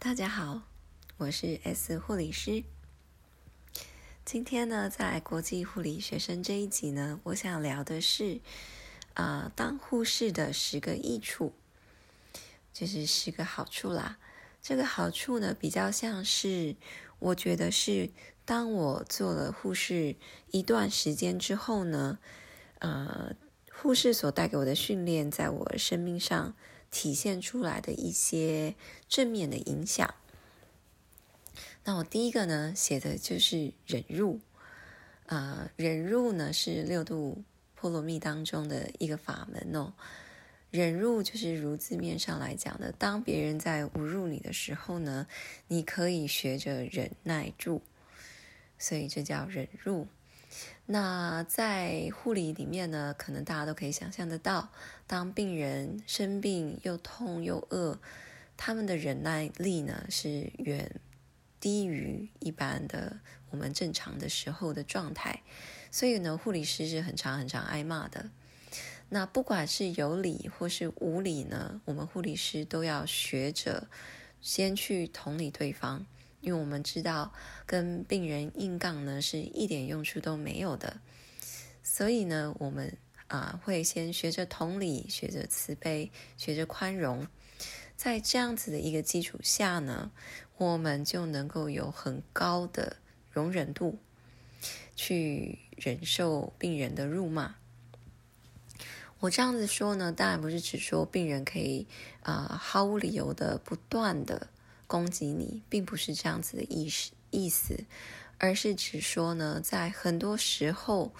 大家好，我是 S 护理师。今天呢，在国际护理学生这一集呢，我想聊的是啊，当护士的十个益处，就是十个好处啦。这个好处呢，比较像是我觉得是，当我做了护士一段时间之后呢，呃，护士所带给我的训练，在我生命上。体现出来的一些正面的影响。那我第一个呢，写的就是忍辱。啊，忍辱呢是六度波罗蜜当中的一个法门哦。忍辱就是如字面上来讲的，当别人在侮辱你的时候呢，你可以学着忍耐住，所以这叫忍辱。那在护理里面呢，可能大家都可以想象得到，当病人生病又痛又饿，他们的忍耐力呢是远低于一般的我们正常的时候的状态，所以呢，护理师是很常很常挨骂的。那不管是有理或是无理呢，我们护理师都要学着先去同理对方。因为我们知道跟病人硬杠呢是一点用处都没有的，所以呢，我们啊会先学着同理，学着慈悲，学着宽容，在这样子的一个基础下呢，我们就能够有很高的容忍度，去忍受病人的辱骂。我这样子说呢，当然不是指说病人可以啊毫无理由的不断的。攻击你，并不是这样子的意思意思，而是指说呢，在很多时候，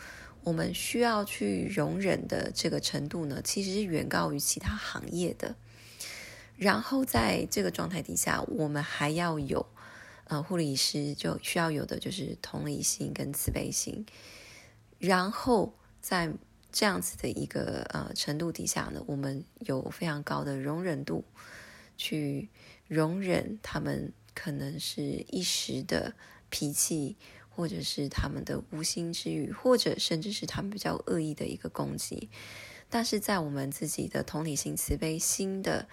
我们需要去容忍的这个程度呢，其实是远高于其他行业的。然后在这个状态底下，我们还要有，呃，护理师就需要有的就是同理心跟慈悲心。然后在这样子的一个呃程度底下呢，我们有非常高的容忍度。去容忍他们可能是一时的脾气，或者是他们的无心之语，或者甚至是他们比较恶意的一个攻击。但是在我们自己的同理心、慈悲心的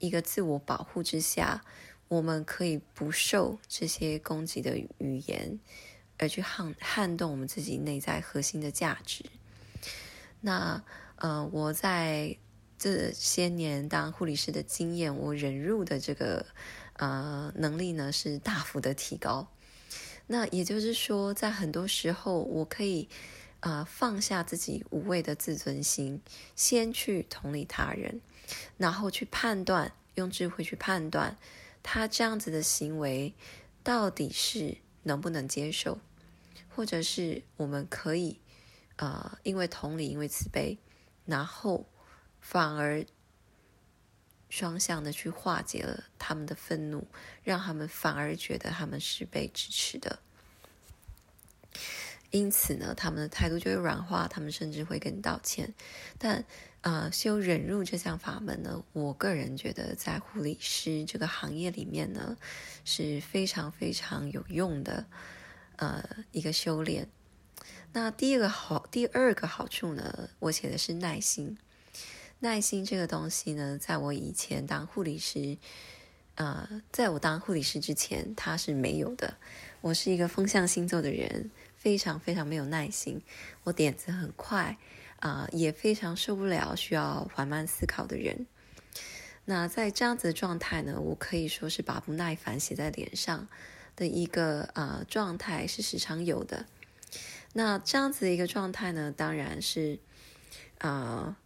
一个自我保护之下，我们可以不受这些攻击的语言，而去撼撼动我们自己内在核心的价值。那呃，我在。这些年当护理师的经验，我忍辱的这个呃能力呢是大幅的提高。那也就是说，在很多时候，我可以啊放下自己无谓的自尊心，先去同理他人，然后去判断，用智慧去判断他这样子的行为到底是能不能接受，或者是我们可以啊因为同理，因为慈悲，然后。反而双向的去化解了他们的愤怒，让他们反而觉得他们是被支持的。因此呢，他们的态度就会软化，他们甚至会跟你道歉。但啊，修忍辱这项法门呢，我个人觉得在护理师这个行业里面呢是非常非常有用的呃一个修炼。那第一个好，第二个好处呢，我写的是耐心。耐心这个东西呢，在我以前当护理师，呃，在我当护理师之前，它是没有的。我是一个风象星座的人，非常非常没有耐心。我点子很快，啊，也非常受不了需要缓慢思考的人。那在这样子的状态呢，我可以说是把不耐烦写在脸上的一个呃状态是时常有的。那这样子的一个状态呢，当然是啊。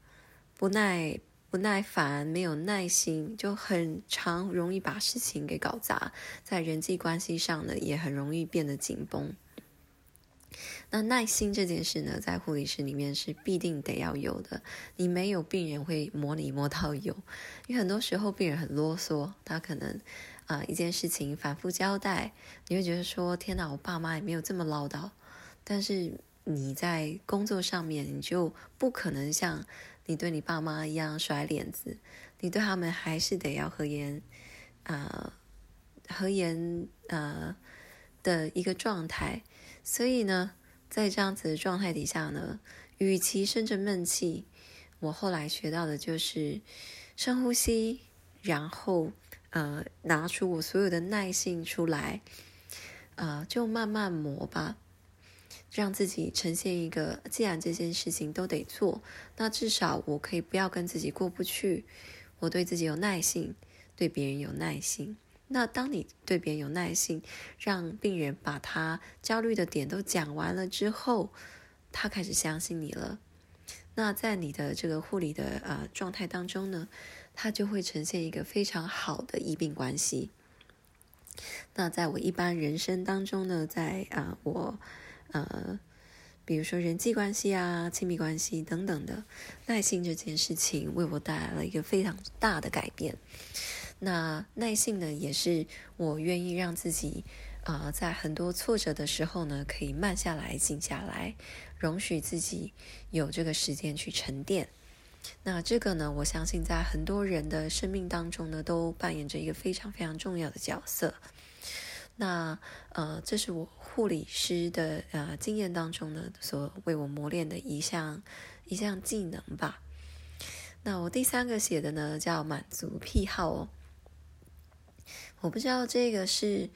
不耐不耐烦，没有耐心，就很常容易把事情给搞砸，在人际关系上呢，也很容易变得紧绷。那耐心这件事呢，在护理室里面是必定得要有的。你没有，病人会磨你磨到有。因为很多时候病人很啰嗦，他可能啊一件事情反复交代，你会觉得说：天哪，我爸妈也没有这么唠叨。但是你在工作上面，你就不可能像。你对你爸妈一样甩脸子，你对他们还是得要和颜，啊，和颜啊的一个状态。所以呢，在这样子的状态底下呢，与其生着闷气，我后来学到的就是深呼吸，然后呃拿出我所有的耐性出来，呃，就慢慢磨吧，让自己呈现一个，既然这件事情都得做，那至少我可以不要跟自己过不去，我对自己有耐性，对别人有耐心。那当你对别人有耐心，让病人把他焦虑的点都讲完了之后，他开始相信你了。那在你的这个护理的呃状态当中呢，他就会呈现一个非常好的医病关系。那在我一般人生当中呢，在啊我呃比如说人际关系啊、亲密关系等等的，耐心这件事情为我带来了一个非常大的改变。那耐性呢，也是我愿意让自己，啊，在很多挫折的时候呢，可以慢下来、静下来，容许自己有这个时间去沉淀。那这个呢，我相信在很多人的生命当中呢，都扮演着一个非常非常重要的角色。那呃，这是我护理师的呃经验当中呢，所为我磨练的一项一项技能吧。那我第三个写的呢，叫满足癖好哦。我不知道这个是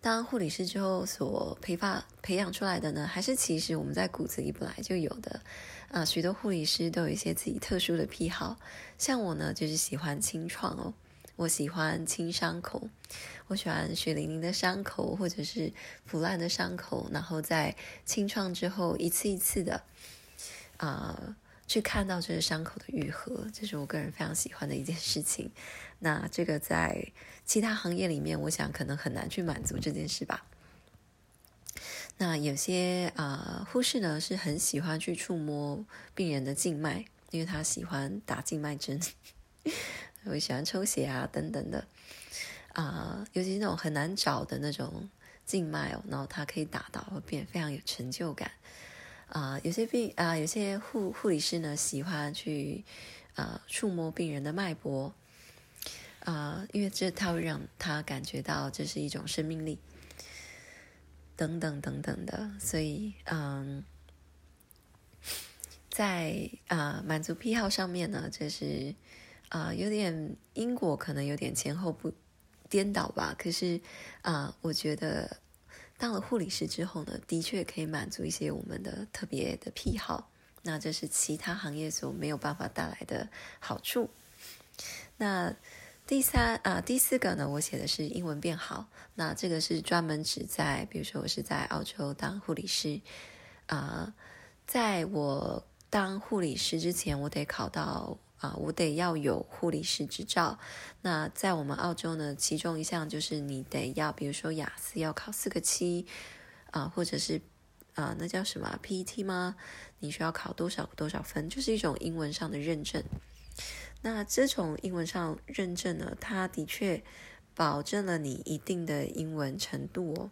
当护理师之后所培发培养出来的呢，还是其实我们在骨子里本来就有的啊？许多护理师都有一些自己特殊的癖好，像我呢，就是喜欢清创哦，我喜欢清伤口，我喜欢血淋淋的伤口或者是腐烂的伤口，然后在清创之后一次一次的啊。去看到这个伤口的愈合，这是我个人非常喜欢的一件事情。那这个在其他行业里面，我想可能很难去满足这件事吧。那有些啊护士呢是很喜欢去触摸病人的静脉，因为他喜欢打静脉针，我喜欢抽血啊等等的。啊，尤其是那种很难找的那种静脉哦，然后他可以打到，会变非常有成就感。啊，有些病啊，有些护护理师呢喜欢去啊触摸病人的脉搏。啊，因为这他会让他感觉到这是一种生命力，等等等等的，所以嗯，在啊满足癖好上面呢，就是啊有点因果可能有点前后不颠倒吧，可是啊，我觉得。当了护理师之后呢，的确可以满足一些我们的特别的癖好，那这是其他行业所没有办法带来的好处。那第三啊，第四个呢，我写的是英文变好。那这个是专门指在，比如说我是在澳洲当护理师啊，在我当护理师之前，我得考到。啊，我得要有护理师执照。那在我们澳洲呢，其中一项就是你得要，比如说雅思要考四个七，啊，或者是啊，那叫什么 PET 吗？你需要考多少多少分？就是一种英文上的认证。那这种英文上认证呢，它的确保证了你一定的英文程度哦。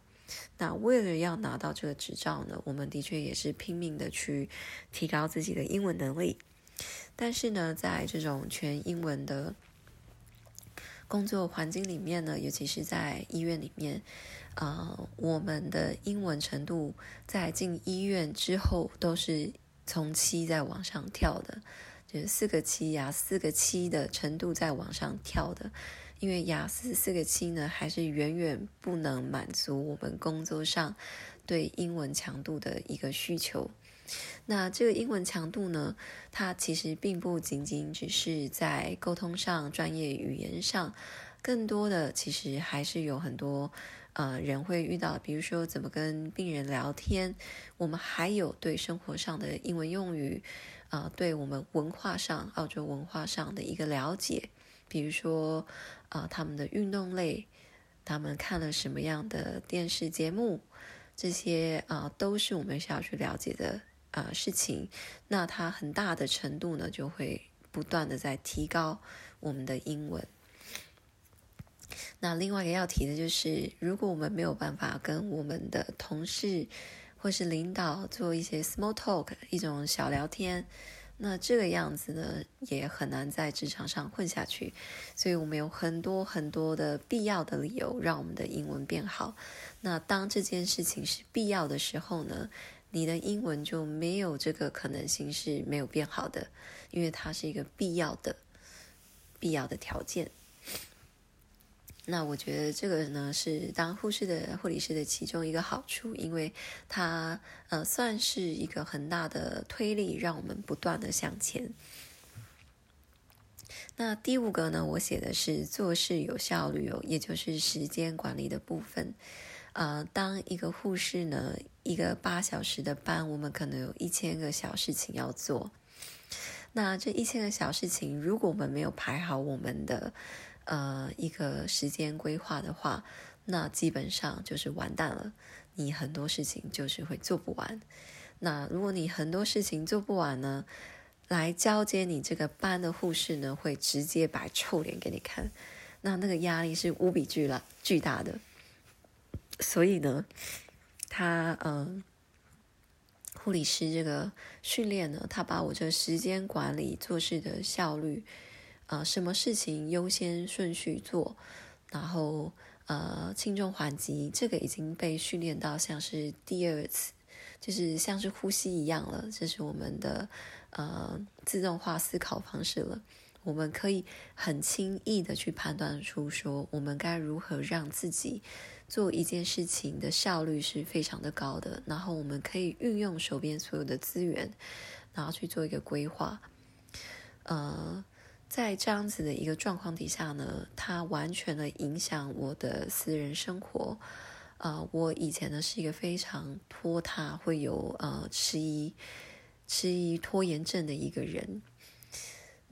那为了要拿到这个执照呢，我们的确也是拼命的去提高自己的英文能力。但是呢，在这种全英文的工作环境里面呢，尤其是在医院里面，啊，我们的英文程度在进医院之后都是从七在往上跳的，就是四个七呀，四个七的程度在往上跳的。因为雅思四个七呢，还是远远不能满足我们工作上对英文强度的一个需求。那这个英文强度呢？它其实并不仅仅只是在沟通上、专业语言上，更多的其实还是有很多呃人会遇到，比如说怎么跟病人聊天。我们还有对生活上的英文用语，啊，对我们文化上、澳洲文化上的一个了解，比如说啊他们的运动类，他们看了什么样的电视节目，这些啊都是我们需要去了解的。啊，事情，那它很大的程度呢，就会不断的在提高我们的英文。那另外一个要提的就是，如果我们没有办法跟我们的同事或是领导做一些 small talk，一种小聊天，那这个样子呢，也很难在职场上混下去。所以我们有很多很多的必要的理由，让我们的英文变好。那当这件事情是必要的时候呢？你的英文就没有这个可能性是没有变好的，因为它是一个必要的、必要的条件。那我觉得这个呢是当护士的护理师的其中一个好处，因为它呃算是一个很大的推力，让我们不断的向前。那第五个呢，我写的是做事有效率哦，也就是时间管理的部分。呃，当一个护士呢，一个八小时的班，我们可能有一千个小事情要做。那这一千个小事情，如果我们没有排好我们的呃一个时间规划的话，那基本上就是完蛋了。你很多事情就是会做不完。那如果你很多事情做不完呢，来交接你这个班的护士呢，会直接摆臭脸给你看。那那个压力是无比巨大巨大的。所以呢，他嗯，护理师这个训练呢，他把我这时间管理、做事的效率，啊，什么事情优先顺序做，然后呃，轻重缓急，这个已经被训练到像是第二次，就是像是呼吸一样了。这是我们的呃自动化思考方式了。我们可以很轻易的去判断出说，我们该如何让自己。做一件事情的效率是非常的高的，然后我们可以运用手边所有的资源，然后去做一个规划。呃，在这样子的一个状况底下呢，它完全的影响我的私人生活。呃，我以前呢是一个非常拖沓，会有呃迟疑、迟疑拖延症的一个人。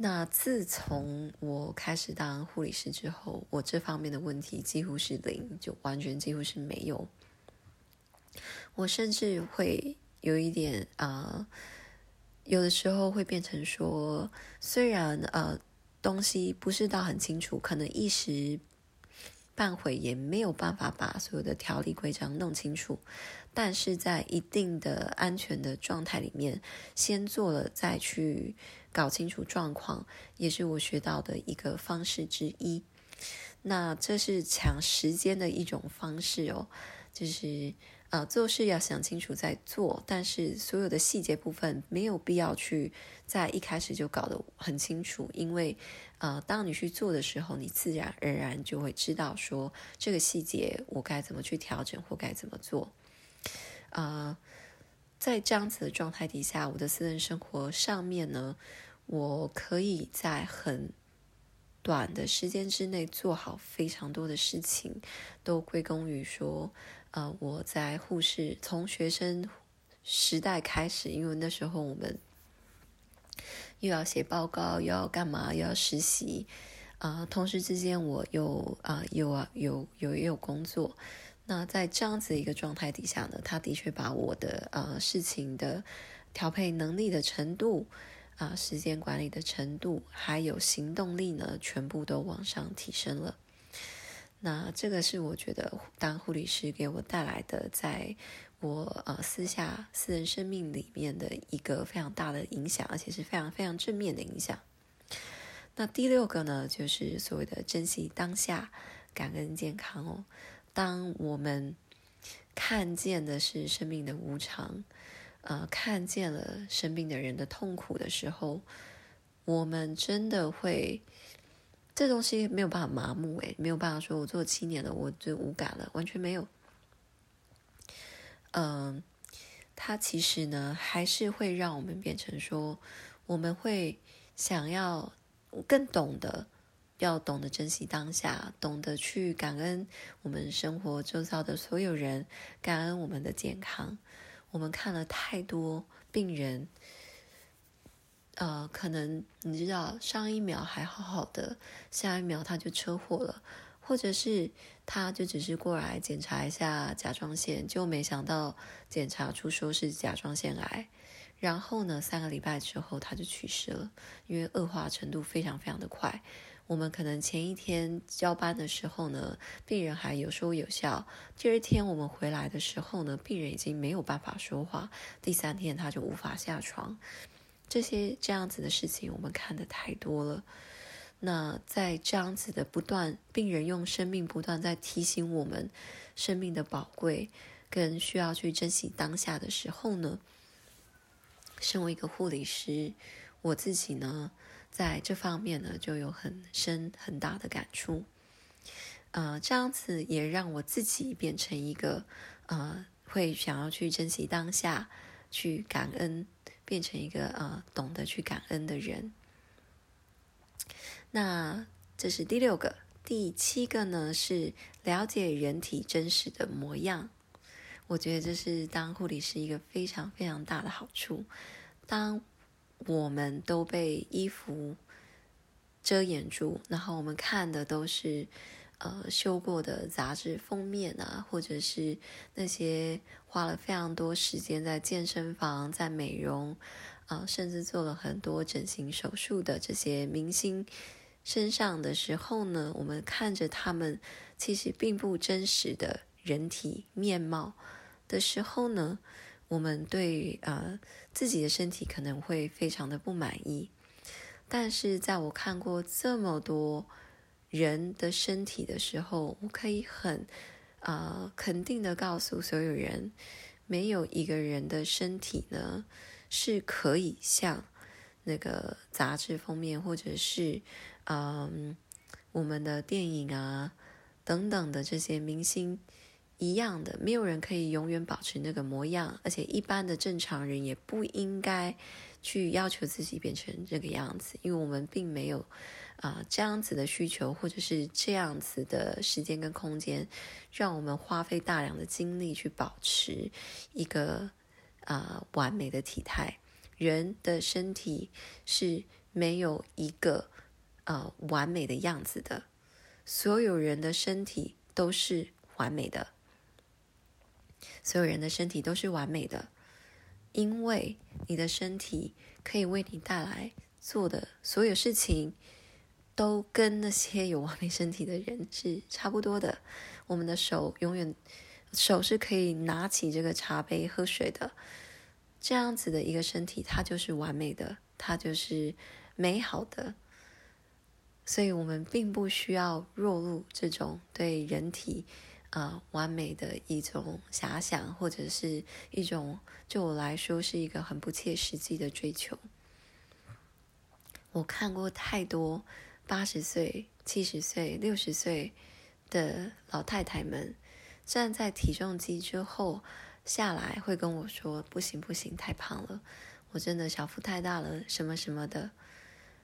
那自从我开始当护理师之后，我这方面的问题几乎是零，就完全几乎是没有。我甚至会有一点啊，有的时候会变成说，虽然呃东西不是到很清楚，可能一时半会也没有办法把所有的条例规章弄清楚，但是在一定的安全的状态里面，先做了再去。搞清楚状况也是我学到的一个方式之一。那这是抢时间的一种方式哦，就是呃做事要想清楚再做，但是所有的细节部分没有必要去在一开始就搞得很清楚，因为呃当你去做的时候，你自然而然就会知道说这个细节我该怎么去调整或该怎么做。啊。在这样子的状态底下，我的私人生活上面呢，我可以在很短的时间之内做好非常多的事情，都归功于说，呃，我在护士从学生时代开始，因为那时候我们又要写报告，又要干嘛，又要实习，啊，同时之间我又啊有啊有有也有工作。那在这样子一个状态底下呢，他的确把我的呃事情的调配能力的程度啊，时间管理的程度，还有行动力呢，全部都往上提升了。那这个是我觉得当护理师给我带来的，在我呃私下私人生命里面的一个非常大的影响，而且是非常非常正面的影响。那第六个呢，就是所谓的珍惜当下，感恩健康哦。当我们看见的是生命的无常，呃，看见了生病的人的痛苦的时候，我们真的会，这东西没有办法麻木，诶，没有办法说，我做七年了，我就无感了，完全没有。嗯，它其实呢，还是会让我们变成说，我们会想要更懂得。要懂得珍惜当下，懂得去感恩我们生活周遭的所有人，感恩我们的健康。我们看了太多病人，呃，可能你知道，上一秒还好好的，下一秒他就车祸了，或者是他就只是过来检查一下甲状腺，就没想到检查出说是甲状腺癌，然后呢，三个礼拜之后他就去世了，因为恶化程度非常非常的快。我们可能前一天交班的时候呢，病人还有说有笑；第二天我们回来的时候呢，病人已经没有办法说话；第三天他就无法下床。这些这样子的事情我们看的太多了。那在这样子的不断，病人用生命不断在提醒我们生命的宝贵，跟需要去珍惜当下的时候呢，身为一个护理师，我自己呢。在这方面呢，就有很深很大的感触。呃，这样子也让我自己变成一个呃，会想要去珍惜当下，去感恩，变成一个呃，懂得去感恩的人。那这是第六个，第七个呢是了解人体真实的模样。我觉得这是当护理师一个非常非常大的好处。当我们都被衣服遮掩住，然后我们看的都是呃修过的杂志封面啊，或者是那些花了非常多时间在健身房、在美容啊，甚至做了很多整形手术的这些明星身上的时候呢，我们看着他们其实并不真实的人体面貌。的时候呢，我们对呃自己的身体可能会非常的不满意。但是在我看过这么多人的身体的时候，我可以很呃肯定的告诉所有人，没有一个人的身体呢是可以像那个杂志封面或者是嗯我们的电影啊等等的这些明星。一样的，没有人可以永远保持那个模样，而且一般的正常人也不应该去要求自己变成这个样子，因为我们并没有啊这样子的需求，或者是这样子的时间跟空间，让我们花费大量的精力去保持一个啊完美的体态。人的身体是没有一个呃完美的样子的，所有人的身体都是完美的。所有人的身体都是完美的，因为你的身体可以为你带来做的所有事情，都跟那些有完美身体的人是差不多的。我们的手永远手是可以拿起这个茶杯喝水的，这样子的一个身体，它就是完美的，它就是美好的。所以我们并不需要落入这种对人体。啊，完美的一种遐想，或者是一种，对我来说是一个很不切实际的追求。我看过太多八十岁、七十岁、六十岁的老太太们站在体重机之后下来，会跟我说：“不行，不行，太胖了，我真的小腹太大了，什么什么的。”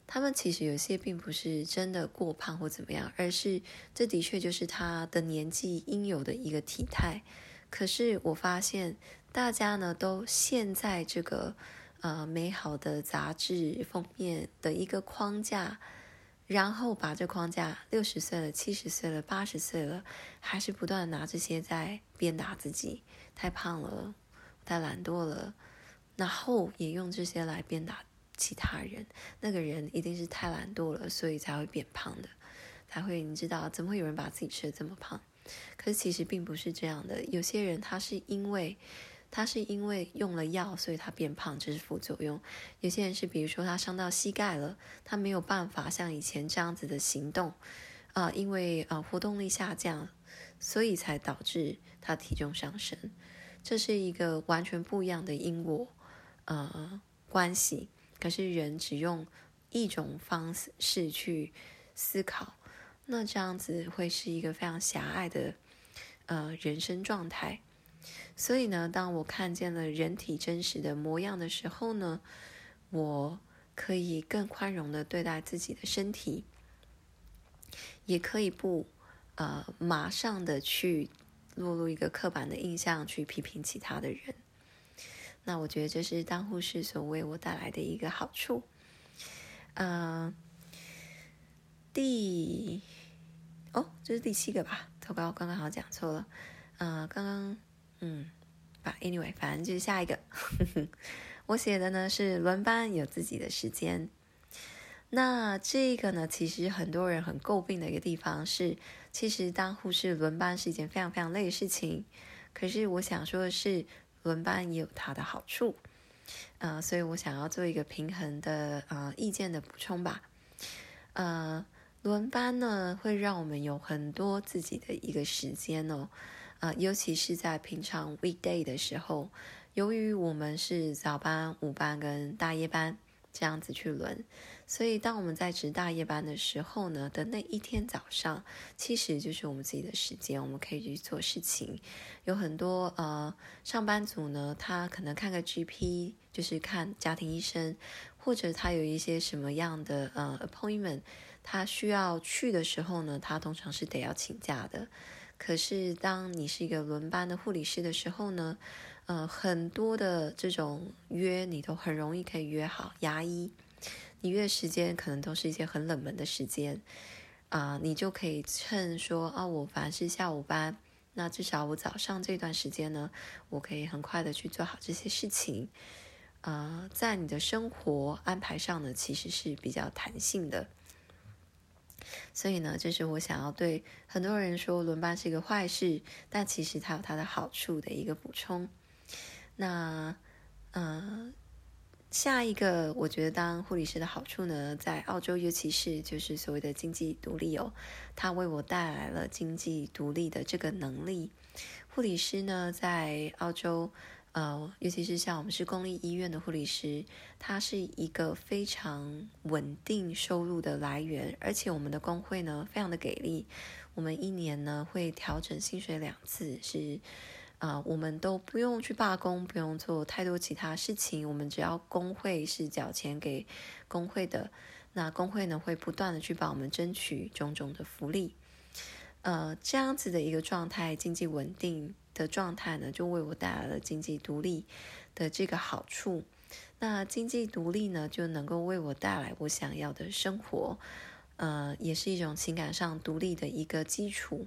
他们其实有些并不是真的过胖或怎么样，而是这的确就是他的年纪应有的一个体态。可是我发现大家呢都陷在这个呃美好的杂志封面的一个框架，然后把这框架六十岁了、七十岁了、八十岁了，还是不断拿这些在鞭打自己，太胖了，太懒惰了，然后也用这些来鞭打。其他人，那个人一定是太懒惰了，所以才会变胖的，才会你知道，怎么会有人把自己吃的这么胖？可是其实并不是这样的，有些人他是因为他是因为用了药，所以他变胖，这是副作用。有些人是比如说他伤到膝盖了，他没有办法像以前这样子的行动，啊，因为啊活动力下降，所以才导致他体重上升。这是一个完全不一样的因果呃关系。可是人只用一种方式去思考，那这样子会是一个非常狭隘的呃人生状态。所以呢，当我看见了人体真实的模样的时候呢，我可以更宽容的对待自己的身体，也可以不呃马上的去落入一个刻板的印象去批评其他的人。那我觉得这是当护士所为我带来的一个好处。嗯，第哦，这是第七个吧？糟糕，刚刚好讲错了。嗯，刚刚嗯，把 anyway，反正就是下一个。我写的呢是轮班有自己的时间。那这个呢，其实很多人很诟病的一个地方是，其实当护士轮班是一件非常非常累的事情。可是我想说的是。轮班也有它的好处，呃，所以我想要做一个平衡的呃意见的补充吧。呃，轮班呢会让我们有很多自己的一个时间哦，呃，尤其是在平常 weekday 的时候，由于我们是早班、午班跟大夜班这样子去轮，所以，当我们在值大夜班的时候呢，的那一天早上，其实就是我们自己的时间，我们可以去做事情。有很多呃上班族呢，他可能看个 GP，就是看家庭医生，或者他有一些什么样的呃 appointment，他需要去的时候呢，他通常是得要请假的。可是，当你是一个轮班的护理师的时候呢，呃，很多的这种约你都很容易可以约好。牙医，你约时间可能都是一些很冷门的时间，啊，你就可以趁说啊，我凡是下午班，那至少我早上这段时间呢，我可以很快的去做好这些事情。呃，在你的生活安排上呢，其实是比较弹性的。所以呢，这是我想要对很多人说，轮班是一个坏事，但其实它有它的好处的一个补充。那，嗯，下一个我觉得当护理师的好处呢，在澳洲尤其是就是所谓的经济独立哦，它为我带来了经济独立的这个能力。护理师呢，在澳洲。呃，尤其是像我们是公立医院的护理师，它是一个非常稳定收入的来源，而且我们的工会呢非常的给力，我们一年呢会调整薪水两次，是啊，我们都不用去罢工，不用做太多其他事情，我们只要工会是缴钱给工会的，那工会呢会不断的去帮我们争取种种的福利，呃，这样子的一个状态，经济稳定。的状态呢，就为我带来了经济独立的这个好处。那经济独立呢，就能够为我带来我想要的生活，呃，也是一种情感上独立的一个基础。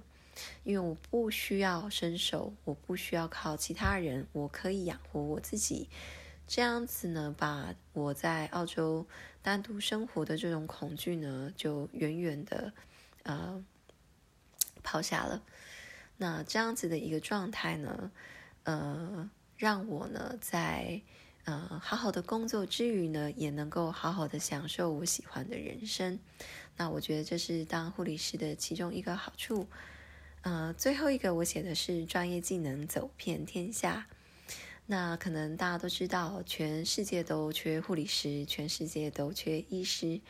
因为我不需要伸手，我不需要靠其他人，我可以养活我自己。这样子呢，把我在澳洲单独生活的这种恐惧呢，就远远的呃抛下了。那这样子的一个状态呢，呃，让我呢在呃好好的工作之余呢，也能够好好的享受我喜欢的人生。那我觉得这是当护理师的其中一个好处。呃，最后一个我写的是专业技能走遍天下。那可能大家都知道，全世界都缺护理师，全世界都缺医师。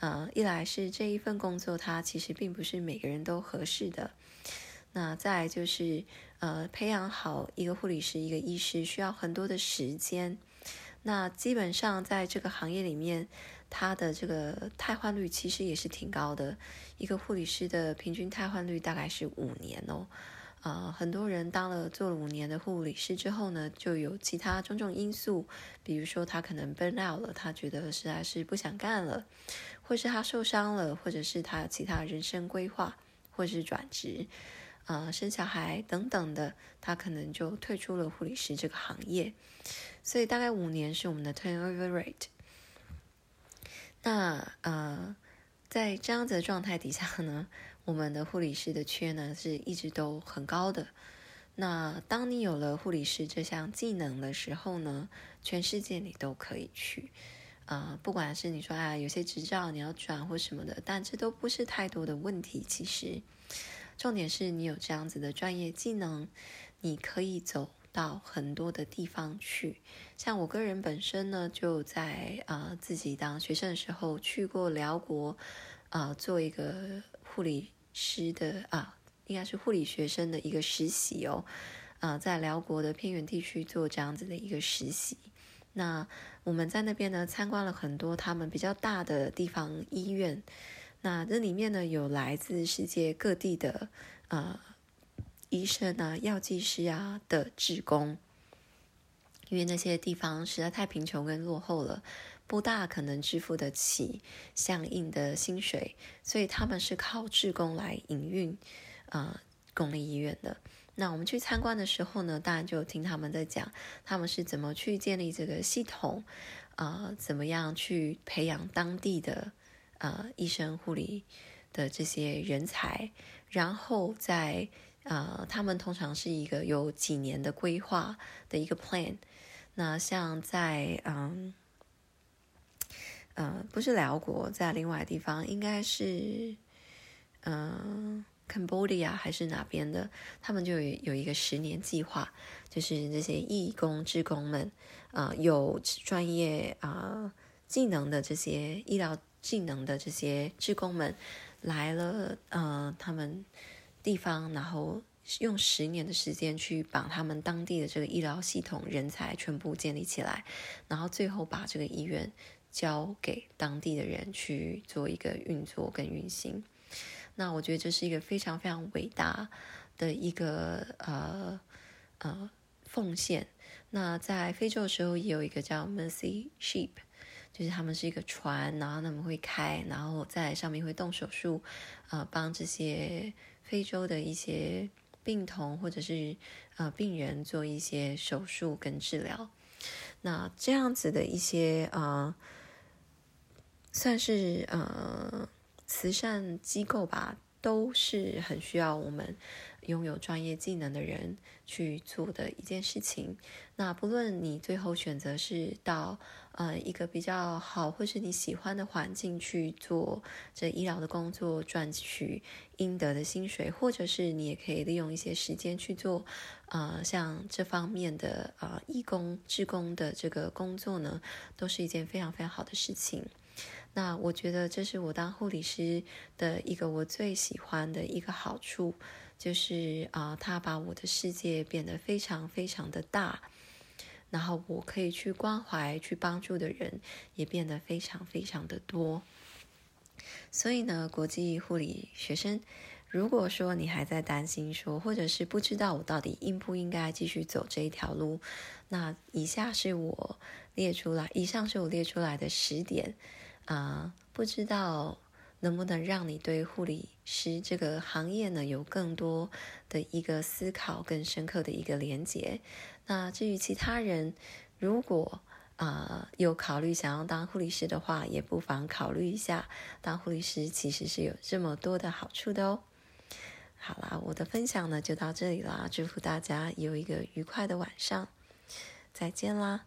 呃，一来是这一份工作，它其实并不是每个人都合适的。那再就是，呃，培养好一个护理师、一个医师需要很多的时间。那基本上在这个行业里面，他的这个汰换率其实也是挺高的。一个护理师的平均汰换率大概是五年哦。啊，很多人当了做了五年的护理师之后呢，就有其他种种因素，比如说他可能 burn out 了，他觉得实在是不想干了，或是他受伤了，或者是他有其他人生规划，或是转职。呃，生小孩等等的，他可能就退出了护理师这个行业，所以大概五年是我们的 turnover rate。那呃，在这样子的状态底下呢，我们的护理师的缺呢是一直都很高的。那当你有了护理师这项技能的时候呢，全世界你都可以去，呃，不管是你说啊，有些执照你要转或什么的，但这都不是太多的问题，其实。重点是你有这样子的专业技能，你可以走到很多的地方去。像我个人本身呢，就在啊自己当学生的时候去过辽国，啊做一个护理师的啊，应该是护理学生的一个实习哦，啊在辽国的偏远地区做这样子的一个实习。那我们在那边呢参观了很多他们比较大的地方医院。那这里面呢，有来自世界各地的呃医生啊、药剂师啊的职工，因为那些地方实在太贫穷跟落后了，不大可能支付得起相应的薪水，所以他们是靠职工来营运啊公立医院的。那我们去参观的时候呢，当然就听他们在讲他们是怎么去建立这个系统，啊，怎么样去培养当地的。呃，医生、护理的这些人才，然后在呃，他们通常是一个有几年的规划的一个 plan。那像在嗯，呃，不是辽国，在另外地方，应该是嗯，Cambodia 还是哪边的，他们就有有一个十年计划，就是这些义工、职工们啊，有专业啊。技能的这些医疗技能的这些职工们来了，呃，他们地方，然后用十年的时间去把他们当地的这个医疗系统人才全部建立起来，然后最后把这个医院交给当地的人去做一个运作跟运行。那我觉得这是一个非常非常伟大的一个呃呃奉献。那在非洲的时候，也有一个叫 Mercy Ship，就是他们是一个船，然后他们会开，然后在上面会动手术，呃，帮这些非洲的一些病童或者是呃病人做一些手术跟治疗。那这样子的一些呃，算是呃。慈善机构吧，都是很需要我们拥有专业技能的人去做的一件事情。那不论你最后选择是到呃一个比较好或是你喜欢的环境去做这医疗的工作，赚取应得的薪水，或者是你也可以利用一些时间去做呃像这方面的呃义工、志工的这个工作呢，都是一件非常非常好的事情。那我觉得这是我当护理师的一个我最喜欢的一个好处，就是啊，他把我的世界变得非常非常的大，然后我可以去关怀、去帮助的人也变得非常非常的多。所以呢，国际护理学生，如果说你还在担心说，或者是不知道我到底应不应该继续走这一条路，那以下是我列出来，以上是我列出来的十点。啊，不知道能不能让你对护理师这个行业呢有更多的一个思考，更深刻的一个连接。那至于其他人，如果啊有考虑想要当护理师的话，也不妨考虑一下，当护理师其实是有这么多的好处的哦。好啦，我的分享呢就到这里啦，祝福大家有一个愉快的晚上，再见啦。